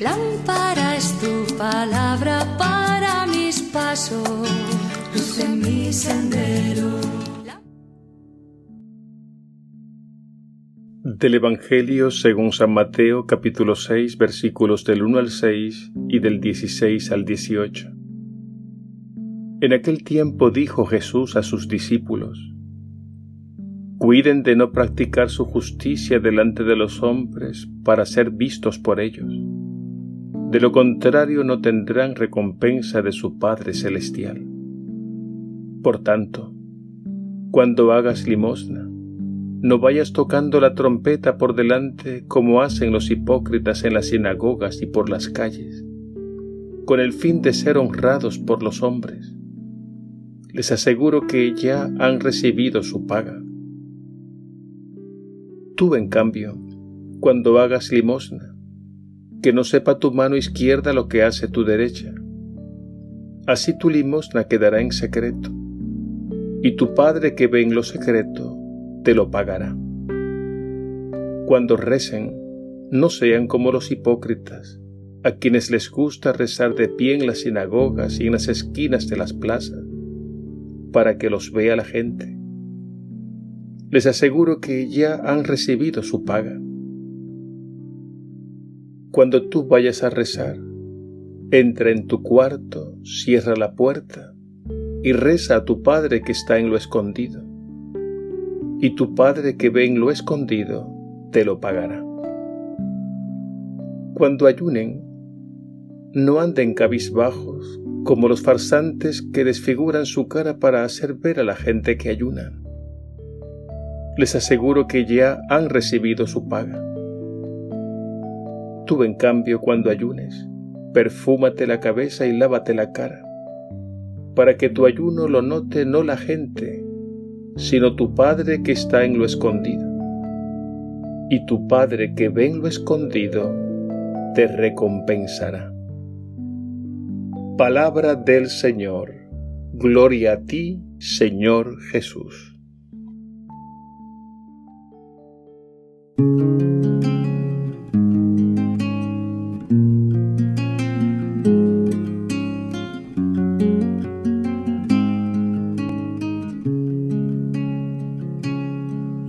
Lámpara es tu palabra para mis pasos, luz en mi sendero. Del Evangelio según San Mateo capítulo 6 versículos del 1 al 6 y del 16 al 18. En aquel tiempo dijo Jesús a sus discípulos, Cuiden de no practicar su justicia delante de los hombres para ser vistos por ellos. De lo contrario no tendrán recompensa de su Padre Celestial. Por tanto, cuando hagas limosna, no vayas tocando la trompeta por delante como hacen los hipócritas en las sinagogas y por las calles, con el fin de ser honrados por los hombres. Les aseguro que ya han recibido su paga. Tú, en cambio, cuando hagas limosna, que no sepa tu mano izquierda lo que hace tu derecha. Así tu limosna quedará en secreto, y tu Padre que ve en lo secreto te lo pagará. Cuando recen, no sean como los hipócritas, a quienes les gusta rezar de pie en las sinagogas y en las esquinas de las plazas, para que los vea la gente les aseguro que ya han recibido su paga. Cuando tú vayas a rezar, entra en tu cuarto, cierra la puerta y reza a tu Padre que está en lo escondido. Y tu Padre que ve en lo escondido te lo pagará. Cuando ayunen, no anden cabizbajos como los farsantes que desfiguran su cara para hacer ver a la gente que ayunan les aseguro que ya han recibido su paga. Tú, en cambio, cuando ayunes, perfúmate la cabeza y lávate la cara, para que tu ayuno lo note no la gente, sino tu Padre que está en lo escondido. Y tu Padre que ve en lo escondido, te recompensará. Palabra del Señor. Gloria a ti, Señor Jesús.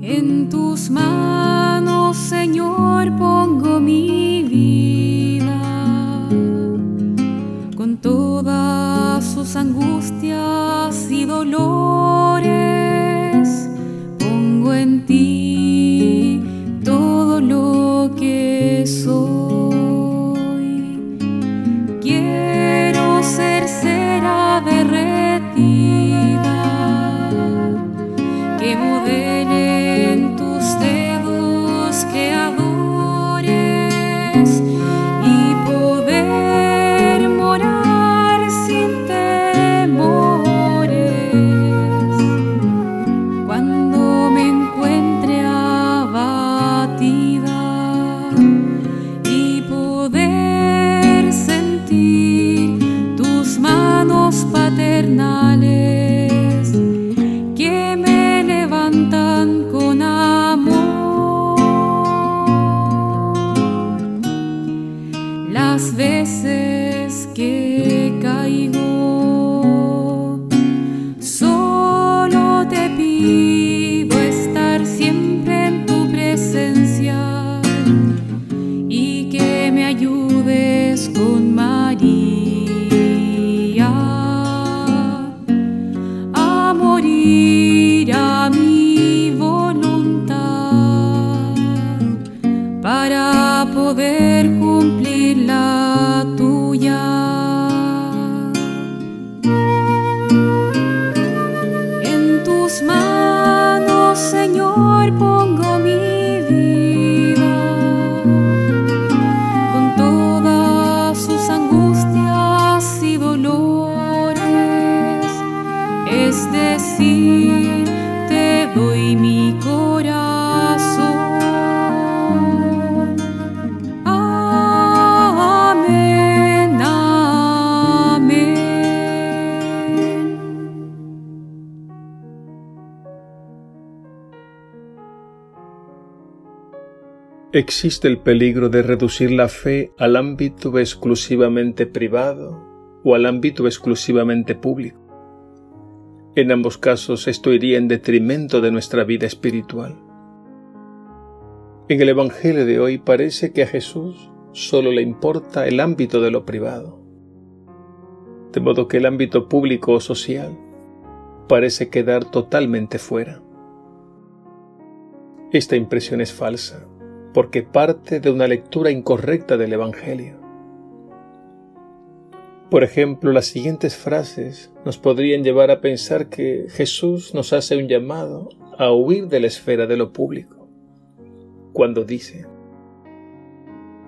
En tus manos, Señor, pongo mi vida, con todas sus angustias y dolores, pongo en ti todo lo que soy. Quiero ser cera que caigo. Solo te pido estar siempre en tu presencia y que me ayudes con María a morir a mi voluntad para poder cumplir. te doy mi corazón. Existe el peligro de reducir la fe al ámbito exclusivamente privado o al ámbito exclusivamente público en ambos casos esto iría en detrimento de nuestra vida espiritual. En el Evangelio de hoy parece que a Jesús solo le importa el ámbito de lo privado, de modo que el ámbito público o social parece quedar totalmente fuera. Esta impresión es falsa porque parte de una lectura incorrecta del Evangelio. Por ejemplo, las siguientes frases nos podrían llevar a pensar que Jesús nos hace un llamado a huir de la esfera de lo público, cuando dice,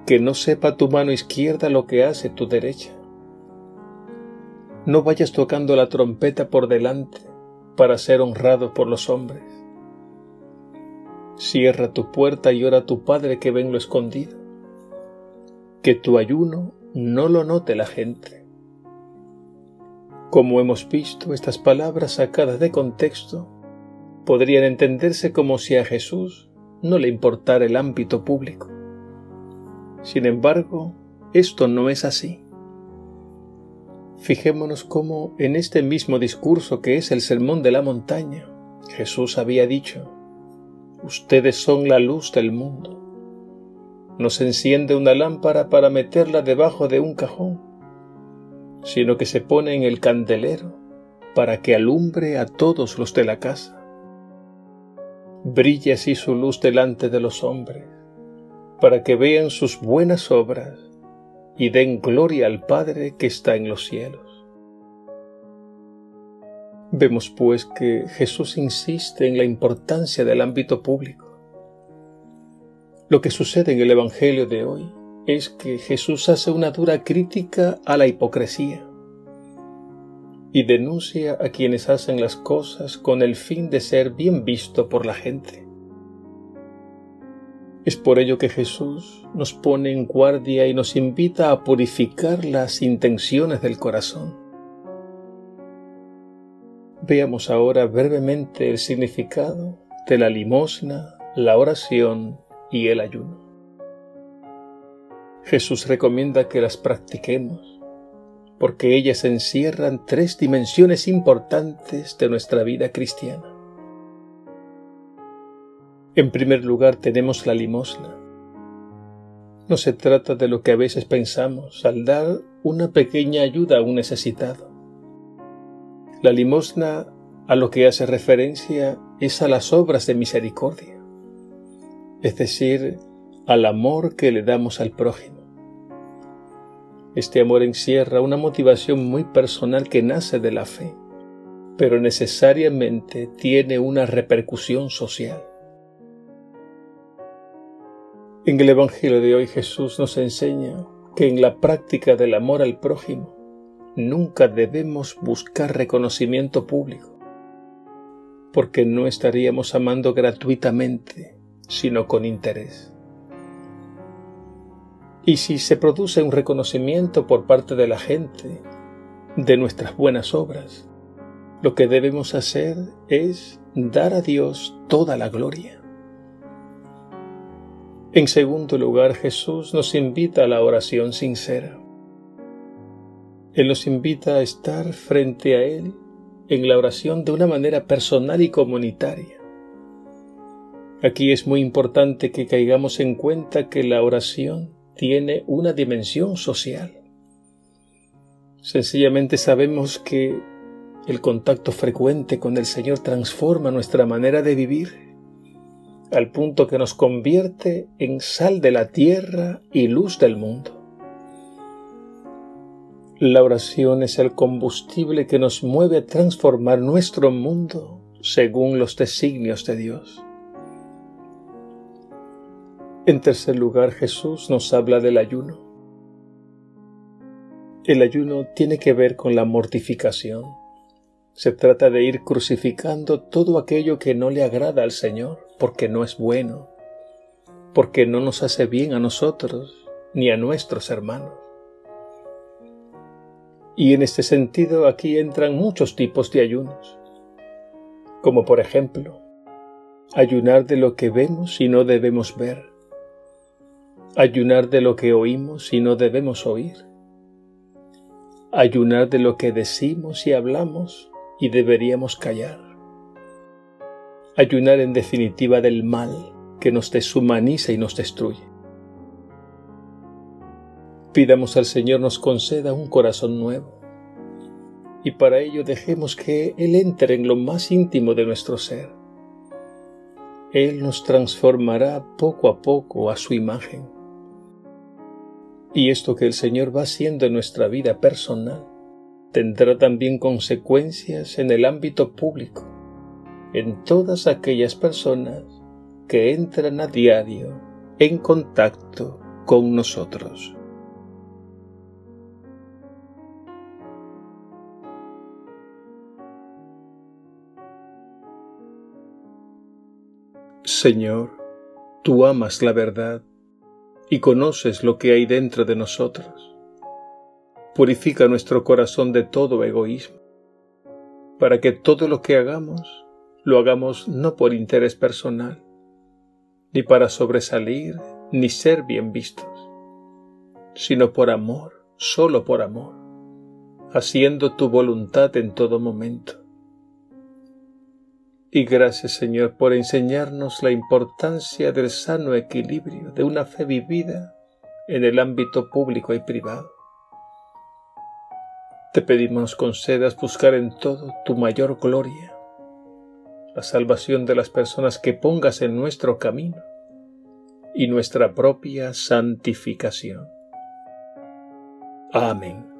que no sepa tu mano izquierda lo que hace tu derecha. No vayas tocando la trompeta por delante para ser honrado por los hombres. Cierra tu puerta y ora a tu Padre que ven lo escondido. Que tu ayuno no lo note la gente. Como hemos visto, estas palabras sacadas de contexto podrían entenderse como si a Jesús no le importara el ámbito público. Sin embargo, esto no es así. Fijémonos cómo en este mismo discurso que es el Sermón de la Montaña, Jesús había dicho, Ustedes son la luz del mundo. No se enciende una lámpara para meterla debajo de un cajón, sino que se pone en el candelero para que alumbre a todos los de la casa. Brille así su luz delante de los hombres, para que vean sus buenas obras y den gloria al Padre que está en los cielos. Vemos pues que Jesús insiste en la importancia del ámbito público. Lo que sucede en el Evangelio de hoy es que Jesús hace una dura crítica a la hipocresía y denuncia a quienes hacen las cosas con el fin de ser bien visto por la gente. Es por ello que Jesús nos pone en guardia y nos invita a purificar las intenciones del corazón Veamos ahora brevemente el significado de la limosna, la oración y el ayuno. Jesús recomienda que las practiquemos porque ellas encierran tres dimensiones importantes de nuestra vida cristiana. En primer lugar tenemos la limosna. No se trata de lo que a veces pensamos al dar una pequeña ayuda a un necesitado. La limosna a lo que hace referencia es a las obras de misericordia, es decir, al amor que le damos al prójimo. Este amor encierra una motivación muy personal que nace de la fe, pero necesariamente tiene una repercusión social. En el Evangelio de hoy Jesús nos enseña que en la práctica del amor al prójimo nunca debemos buscar reconocimiento público, porque no estaríamos amando gratuitamente, sino con interés. Y si se produce un reconocimiento por parte de la gente de nuestras buenas obras, lo que debemos hacer es dar a Dios toda la gloria. En segundo lugar, Jesús nos invita a la oración sincera. Él nos invita a estar frente a Él en la oración de una manera personal y comunitaria. Aquí es muy importante que caigamos en cuenta que la oración tiene una dimensión social. Sencillamente sabemos que el contacto frecuente con el Señor transforma nuestra manera de vivir, al punto que nos convierte en sal de la tierra y luz del mundo. La oración es el combustible que nos mueve a transformar nuestro mundo según los designios de Dios. En tercer lugar, Jesús nos habla del ayuno. El ayuno tiene que ver con la mortificación. Se trata de ir crucificando todo aquello que no le agrada al Señor, porque no es bueno, porque no nos hace bien a nosotros ni a nuestros hermanos. Y en este sentido aquí entran muchos tipos de ayunos, como por ejemplo, ayunar de lo que vemos y no debemos ver, ayunar de lo que oímos y no debemos oír, ayunar de lo que decimos y hablamos y deberíamos callar, ayunar en definitiva del mal que nos deshumaniza y nos destruye. Pidamos al Señor nos conceda un corazón nuevo y para ello dejemos que Él entre en lo más íntimo de nuestro ser. Él nos transformará poco a poco a su imagen. Y esto que el Señor va haciendo en nuestra vida personal tendrá también consecuencias en el ámbito público, en todas aquellas personas que entran a diario en contacto con nosotros. Señor, tú amas la verdad y conoces lo que hay dentro de nosotros. Purifica nuestro corazón de todo egoísmo, para que todo lo que hagamos lo hagamos no por interés personal, ni para sobresalir, ni ser bien vistos, sino por amor, solo por amor, haciendo tu voluntad en todo momento y gracias Señor por enseñarnos la importancia del sano equilibrio de una fe vivida en el ámbito público y privado. Te pedimos concedas buscar en todo tu mayor gloria, la salvación de las personas que pongas en nuestro camino y nuestra propia santificación. Amén.